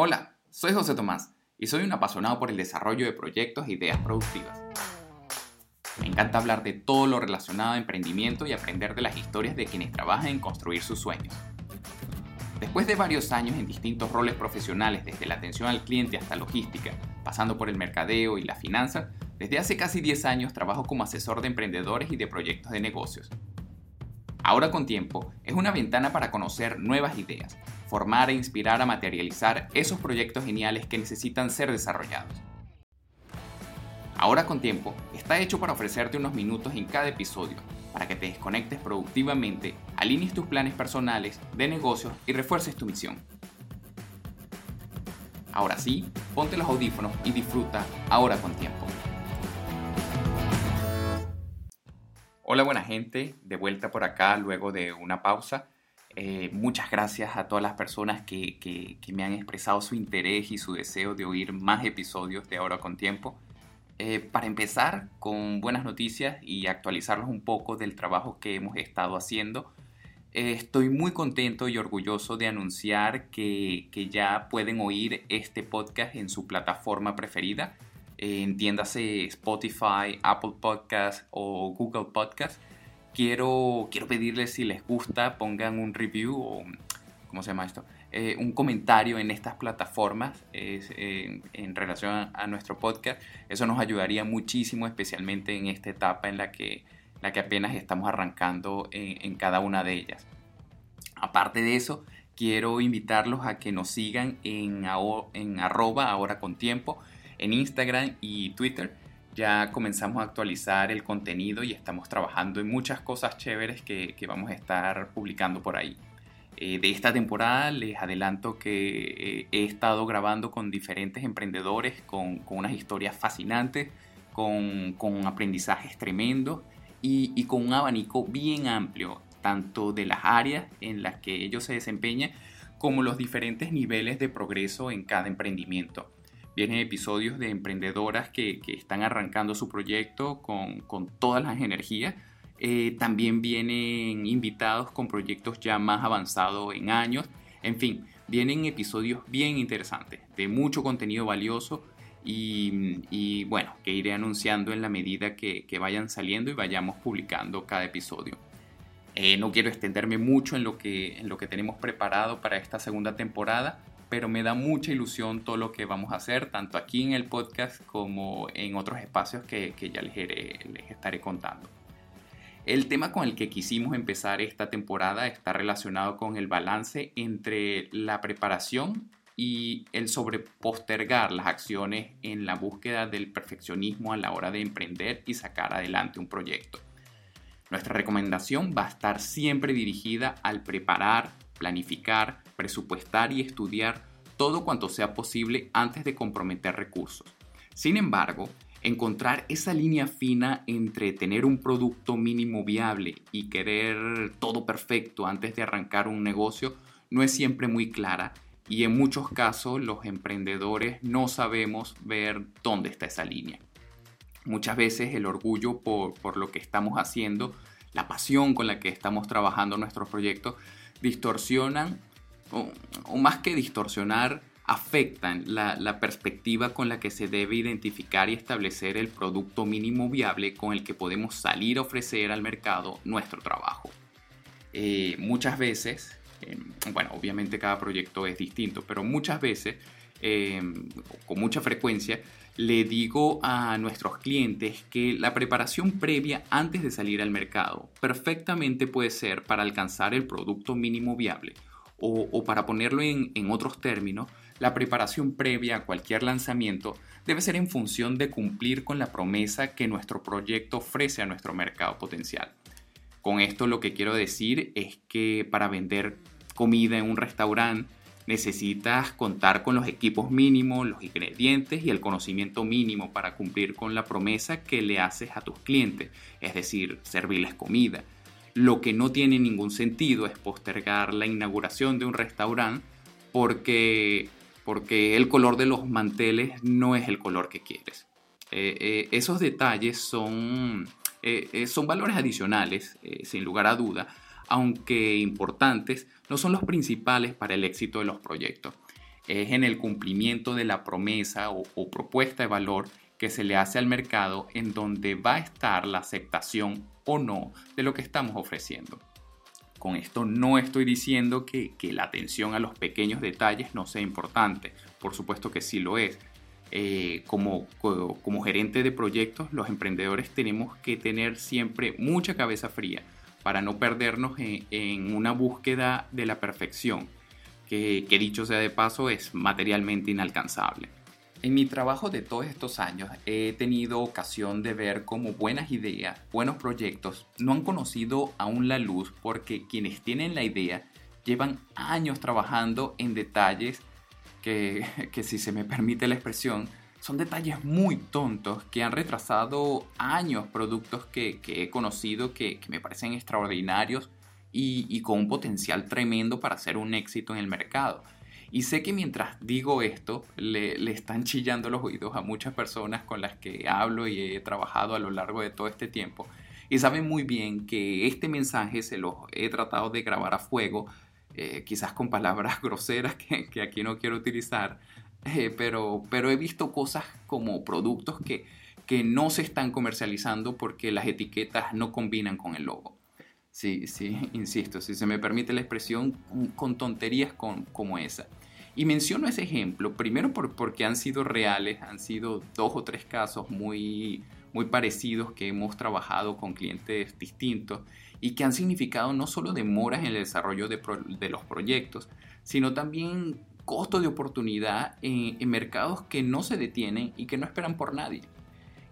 Hola, soy José Tomás y soy un apasionado por el desarrollo de proyectos e ideas productivas. Me encanta hablar de todo lo relacionado a emprendimiento y aprender de las historias de quienes trabajan en construir sus sueños. Después de varios años en distintos roles profesionales, desde la atención al cliente hasta logística, pasando por el mercadeo y la finanza, desde hace casi 10 años trabajo como asesor de emprendedores y de proyectos de negocios. Ahora con tiempo es una ventana para conocer nuevas ideas, formar e inspirar a materializar esos proyectos geniales que necesitan ser desarrollados. Ahora con tiempo está hecho para ofrecerte unos minutos en cada episodio para que te desconectes productivamente, alinees tus planes personales, de negocios y refuerces tu misión. Ahora sí, ponte los audífonos y disfruta ahora con tiempo. Hola buena gente, de vuelta por acá luego de una pausa. Eh, muchas gracias a todas las personas que, que, me han expresado su interés y su deseo de oír más episodios de Ahora con Tiempo. Eh, para empezar con buenas noticias y actualizarlos un poco del trabajo que hemos estado haciendo, eh, estoy muy contento y orgulloso de anunciar que, que, ya pueden oír este podcast en su plataforma preferida, entiéndase Spotify, Apple Podcast o Google Podcast quiero, quiero pedirles si les gusta, pongan un review o, ¿cómo se llama esto? Eh, un comentario en estas plataformas en relación a, nuestro podcast. Eso nos ayudaría muchísimo, especialmente en esta etapa en la que, la que apenas estamos arrancando en, cada una de ellas. Aparte de eso, quiero invitarlos a que nos sigan en, en arroba ahora con tiempo, en Instagram y Twitter ya comenzamos a actualizar el contenido y estamos trabajando en muchas cosas chéveres que, vamos a estar publicando por ahí. Eh, de esta temporada les adelanto que eh, he estado grabando con diferentes emprendedores, con, unas historias fascinantes, con, aprendizajes tremendos y, y, con un abanico bien amplio, tanto de las áreas en las que ellos se desempeñan, como los diferentes niveles de progreso en cada emprendimiento. Vienen episodios de emprendedoras que, están arrancando su proyecto con, todas las energías. Eh, también vienen invitados con proyectos ya más avanzados en años. En fin, vienen episodios bien interesantes, de mucho contenido valioso y, bueno, que iré anunciando en la medida que, vayan saliendo y vayamos publicando cada episodio. Eh, no quiero extenderme mucho en lo, que, en lo que tenemos preparado para esta segunda temporada, pero me da mucha ilusión todo lo que vamos a hacer, tanto aquí en el podcast como en otros espacios que, ya les, les estaré contando. El tema con el que quisimos empezar esta temporada está relacionado con el balance entre la preparación y el sobrepostergar las acciones en la búsqueda del perfeccionismo a la hora de emprender y sacar adelante un proyecto. Nuestra recomendación va a estar siempre dirigida al preparar, planificar, presupuestar y estudiar todo cuanto sea posible antes de comprometer recursos. Sin embargo, encontrar esa línea fina entre tener un producto mínimo viable y querer todo perfecto antes de arrancar un negocio no es siempre muy clara y en muchos casos los emprendedores no sabemos ver dónde está esa línea. Muchas veces el orgullo por, por lo que estamos haciendo, la pasión con la que estamos trabajando nuestros proyectos, distorsionan o, más que distorsionar, afectan la, perspectiva con la que se debe identificar y establecer el producto mínimo viable con el que podemos salir a ofrecer al mercado nuestro trabajo. Eh, muchas veces, em, bueno, obviamente cada proyecto es distinto, pero muchas veces, em, con mucha frecuencia, le digo a nuestros clientes que la preparación previa antes de salir al mercado perfectamente puede ser para alcanzar el producto mínimo viable o, para ponerlo en, otros términos, la preparación previa a cualquier lanzamiento debe ser en función de cumplir con la promesa que nuestro proyecto ofrece a nuestro mercado potencial. Con esto lo que quiero decir es que para vender comida en un restaurante necesitas contar con los equipos mínimos, los ingredientes y el conocimiento mínimo para cumplir con la promesa que le haces a tus clientes, es decir, servirles comida. Lo que no tiene ningún sentido es postergar la inauguración de un restaurante porque, porque el color de los manteles no es el color que quieres. Eh, eh, esos detalles son, eh, son valores adicionales, sin lugar a duda, aunque importantes, no son los principales para el éxito de los proyectos. es en el cumplimiento de la promesa o, o propuesta de valor que se le hace al mercado en donde va a estar la aceptación o no de lo que estamos ofreciendo. Con esto no estoy diciendo que, la atención a los pequeños detalles no sea importante, por supuesto que sí lo es. Eh, como, como gerente de proyectos, los emprendedores tenemos que tener siempre mucha cabeza fría para no perdernos en, una búsqueda de la perfección, que, que dicho sea de paso es materialmente inalcanzable. En mi trabajo de todos estos años he tenido ocasión de ver cómo buenas ideas, buenos proyectos no han conocido aún la luz porque quienes tienen la idea llevan años trabajando en detalles que, si se me permite la expresión, son detalles muy tontos que han retrasado años productos que, he conocido que, me parecen extraordinarios y, y con un potencial tremendo para ser un éxito en el mercado. Y sé que mientras digo esto, le, le, están chillando los oídos a muchas personas con las que hablo y he trabajado a lo largo de todo este tiempo. Y saben muy bien que este mensaje se lo he tratado de grabar a fuego, eh, quizás con palabras groseras que, que, aquí no quiero utilizar, eh, pero, pero he visto cosas como productos que, que no se están comercializando porque las etiquetas no combinan con el logo. Sí, sí, insisto, si se me permite la expresión, con tonterías como esa. Y menciono ese ejemplo, primero porque han sido reales, han sido dos o tres casos muy, muy parecidos que hemos trabajado con clientes distintos y que han significado no solo demoras en el desarrollo de, los proyectos, sino también costo de oportunidad en, mercados que no se detienen y que no esperan por nadie.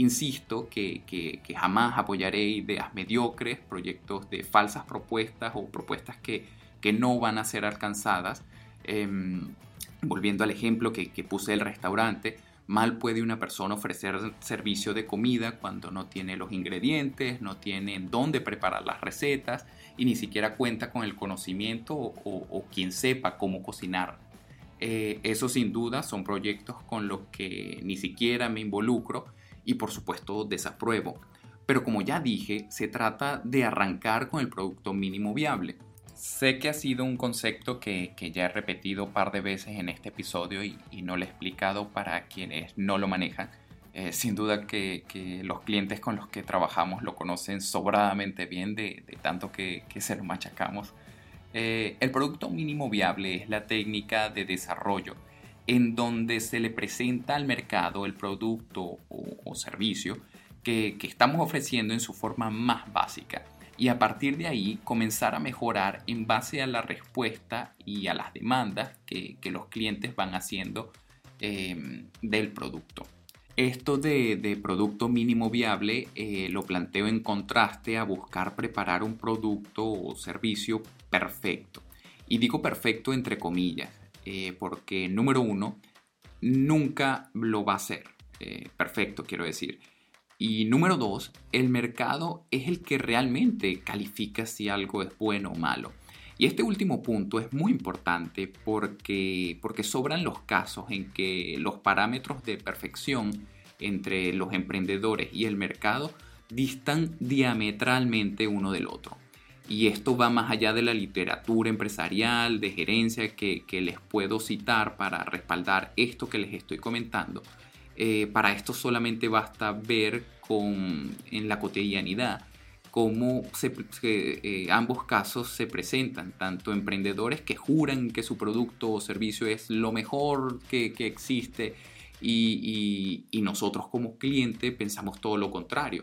Insisto que, jamás apoyaré ideas mediocres, proyectos de falsas propuestas o propuestas que, no van a ser alcanzadas. Em, Volviendo al ejemplo que, puse del restaurante, mal puede una persona ofrecer servicio de comida cuando no tiene los ingredientes, no tiene dónde preparar las recetas y ni siquiera cuenta con el conocimiento o, quien sepa cómo cocinar. Eh, eso sin duda son proyectos con los que ni siquiera me involucro y por supuesto desapruebo. Pero como ya dije, se trata de arrancar con el producto mínimo viable. Sé que ha sido un concepto que, ya he repetido un par de veces en este episodio y, no lo he explicado para quienes no lo manejan. Eh, sin duda que, los clientes con los que trabajamos lo conocen sobradamente bien de, tanto que, se lo machacamos. Eh, el producto mínimo viable es la técnica de desarrollo en donde se le presenta al mercado el producto o, servicio que estamos ofreciendo en su forma más básica y a partir de ahí comenzar a mejorar en base a la respuesta y a las demandas que, los clientes van haciendo em, del producto. Esto de, producto mínimo viable eh, lo planteo en contraste a buscar preparar un producto o servicio perfecto. Y digo perfecto entre comillas, eh, porque número uno, nunca lo va a ser. Eh, perfecto, quiero decir. Y número dos, el mercado es el que realmente califica si algo es bueno o malo. Y este último punto es muy importante porque, porque sobran los casos en que los parámetros de perfección entre los emprendedores y el mercado distan diametralmente uno del otro. Y esto va más allá de la literatura empresarial, de gerencia que, que les puedo citar para respaldar esto que les estoy comentando eh, para esto solamente basta ver con, en la cotidianidad cómo eh, ambos casos se presentan, tanto emprendedores que juran que su producto o servicio es lo mejor que, existe y, nosotros como cliente pensamos todo lo contrario.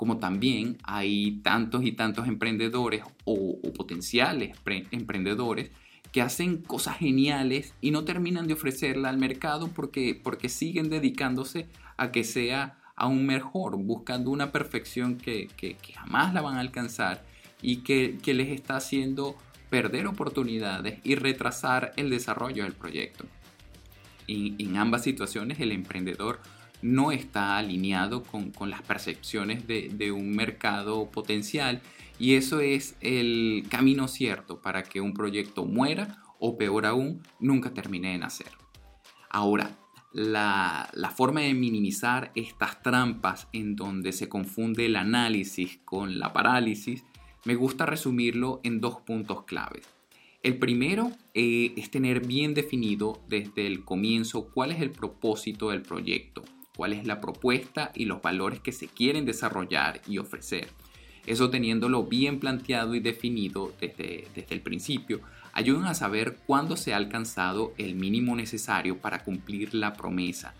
Como también hay tantos y tantos emprendedores o, potenciales emprendedores que hacen cosas geniales y no terminan de ofrecerla al mercado porque, porque siguen dedicándose a que sea aún mejor, buscando una perfección que, jamás la van a alcanzar y que, les está haciendo perder oportunidades y retrasar el desarrollo del proyecto. En ambas situaciones el emprendedor no está alineado con, las percepciones de, un mercado potencial y eso es el camino cierto para que un proyecto muera o peor aún, nunca termine de nacer. Ahora, la, forma de minimizar estas trampas en donde se confunde el análisis con la parálisis, me gusta resumirlo en dos puntos claves. El primero eh, es tener bien definido desde el comienzo cuál es el propósito del proyecto, cuál es la propuesta y los valores que se quieren desarrollar y ofrecer. Eso teniéndolo bien planteado y definido desde, desde el principio, ayudan a saber cuándo se ha alcanzado el mínimo necesario para cumplir la promesa,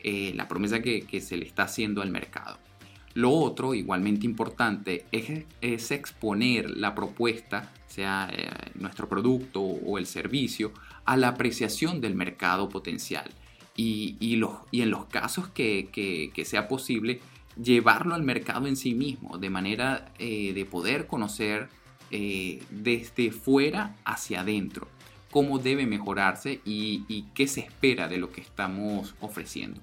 eh, la promesa que, se le está haciendo al mercado. Lo otro, igualmente importante, es, es exponer la propuesta, sea eh, nuestro producto o el servicio, a la apreciación del mercado potencial. Y, y, los, y en los casos que, que, que, sea posible, llevarlo al mercado en sí mismo, de manera eh, de poder conocer eh, desde fuera hacia adentro, cómo debe mejorarse y, qué se espera de lo que estamos ofreciendo.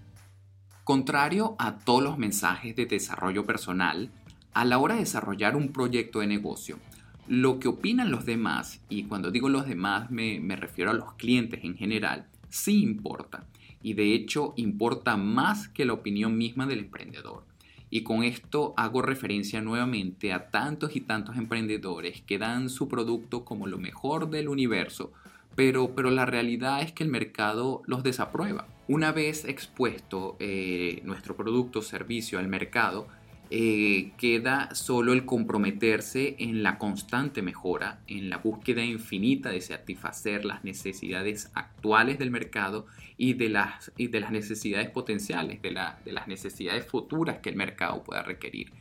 Contrario a todos los mensajes de desarrollo personal, a la hora de desarrollar un proyecto de negocio, lo que opinan los demás, y cuando digo los demás me, me refiero a los clientes en general, sí importa, y de hecho importa más que la opinión misma del emprendedor. Y con esto hago referencia nuevamente a tantos y tantos emprendedores que dan su producto como lo mejor del universo, pero, pero la realidad es que el mercado los desaprueba. Una vez expuesto eh, nuestro producto o servicio al mercado, eh, queda solo el comprometerse en la constante mejora, en la búsqueda infinita de satisfacer las necesidades actuales del mercado y de las, necesidades potenciales, de, las necesidades futuras que el mercado pueda requerir.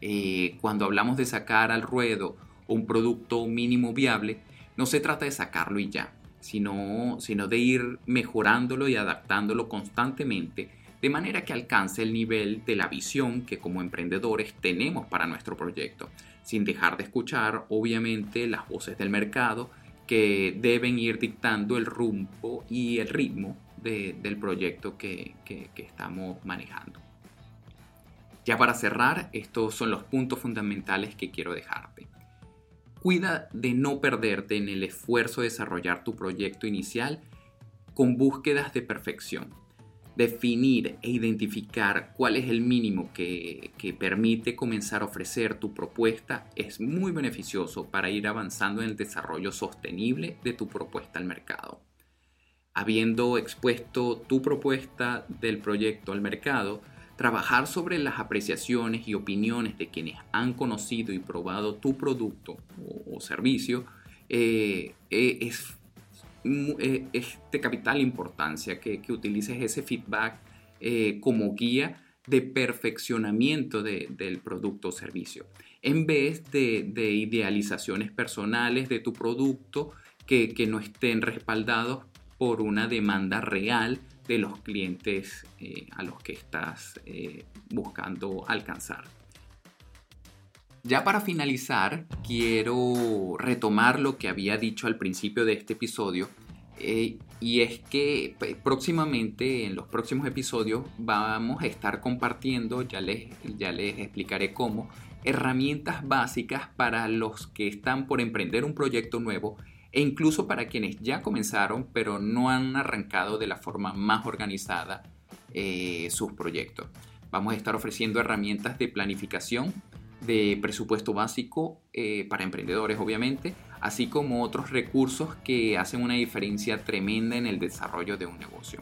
Eh, cuando hablamos de sacar al ruedo un producto mínimo viable, no se trata de sacarlo y ya, sino de ir mejorándolo y adaptándolo constantemente de manera que alcance el nivel de la visión que como emprendedores tenemos para nuestro proyecto, sin dejar de escuchar obviamente las voces del mercado que deben ir dictando el rumbo y el ritmo del proyecto que, estamos manejando. Ya para cerrar, estos son los puntos fundamentales que quiero dejarte. Cuida de no perderte en el esfuerzo de desarrollar tu proyecto inicial con búsquedas de perfección definir e identificar cuál es el mínimo que, permite comenzar a ofrecer tu propuesta es muy beneficioso para ir avanzando en el desarrollo sostenible de tu propuesta al mercado. Habiendo expuesto tu propuesta del proyecto al mercado, trabajar sobre las apreciaciones y opiniones de quienes han conocido y probado tu producto o, servicio eh, eh, es es de capital importancia que, utilices ese feedback eh, como guía de perfeccionamiento del producto o servicio, en vez de, idealizaciones personales de tu producto que, no estén respaldados por una demanda real de los clientes eh, a los que estás buscando alcanzar. Ya para finalizar, quiero retomar lo que había dicho al principio de este episodio, eh, y es que pues, próximamente, en los próximos episodios, vamos a estar compartiendo, ya les, ya les explicaré cómo, herramientas básicas para los que están por emprender un proyecto nuevo e incluso para quienes ya comenzaron pero no han arrancado de la forma más organizada eh, sus proyectos. Vamos a estar ofreciendo herramientas de planificación, de presupuesto básico eh, para emprendedores obviamente, así como otros recursos que hacen una diferencia tremenda en el desarrollo de un negocio.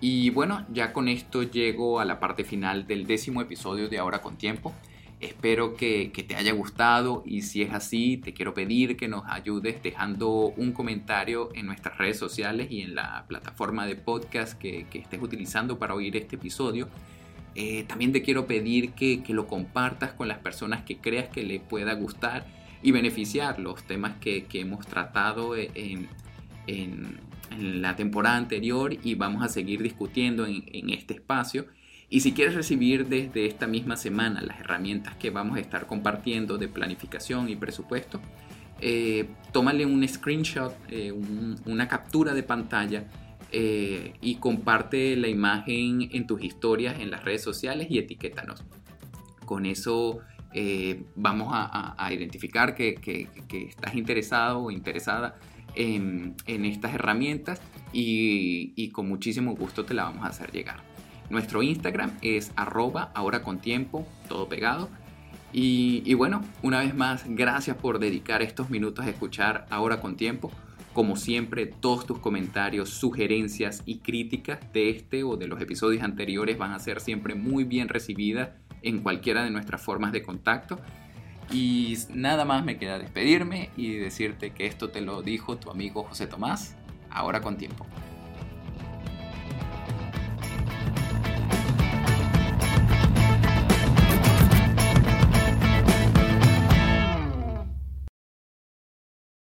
Y bueno, ya con esto llego a la parte final del décimo episodio de Ahora con Tiempo. Espero que, te haya gustado y si es así, te quiero pedir que nos ayudes dejando un comentario en nuestras redes sociales y en la plataforma de podcast que, que estés utilizando para oír este episodio eh, también te quiero pedir que, lo compartas con las personas que creas que le pueda gustar y beneficiar los temas que, hemos tratado en, la temporada anterior y vamos a seguir discutiendo en, este espacio. Y si quieres recibir desde esta misma semana las herramientas que vamos a estar compartiendo de planificación y presupuesto, eh, tómale un screenshot, eh, una captura de pantalla eh, y comparte la imagen en tus historias en las redes sociales y etiquétanos. Con eso eh, vamos a, identificar que, estás interesado o interesada en, estas herramientas y, con muchísimo gusto te la vamos a hacer llegar. Nuestro Instagram es arroba ahora con tiempo, todo pegado. Y, y bueno, una vez más, gracias por dedicar estos minutos a escuchar ahora con tiempo. Como siempre, todos tus comentarios, sugerencias y críticas de este o de los episodios anteriores van a ser siempre muy bien recibidas en cualquiera de nuestras formas de contacto. Y nada más me queda despedirme y decirte que esto te lo dijo tu amigo José Tomás, ahora con tiempo.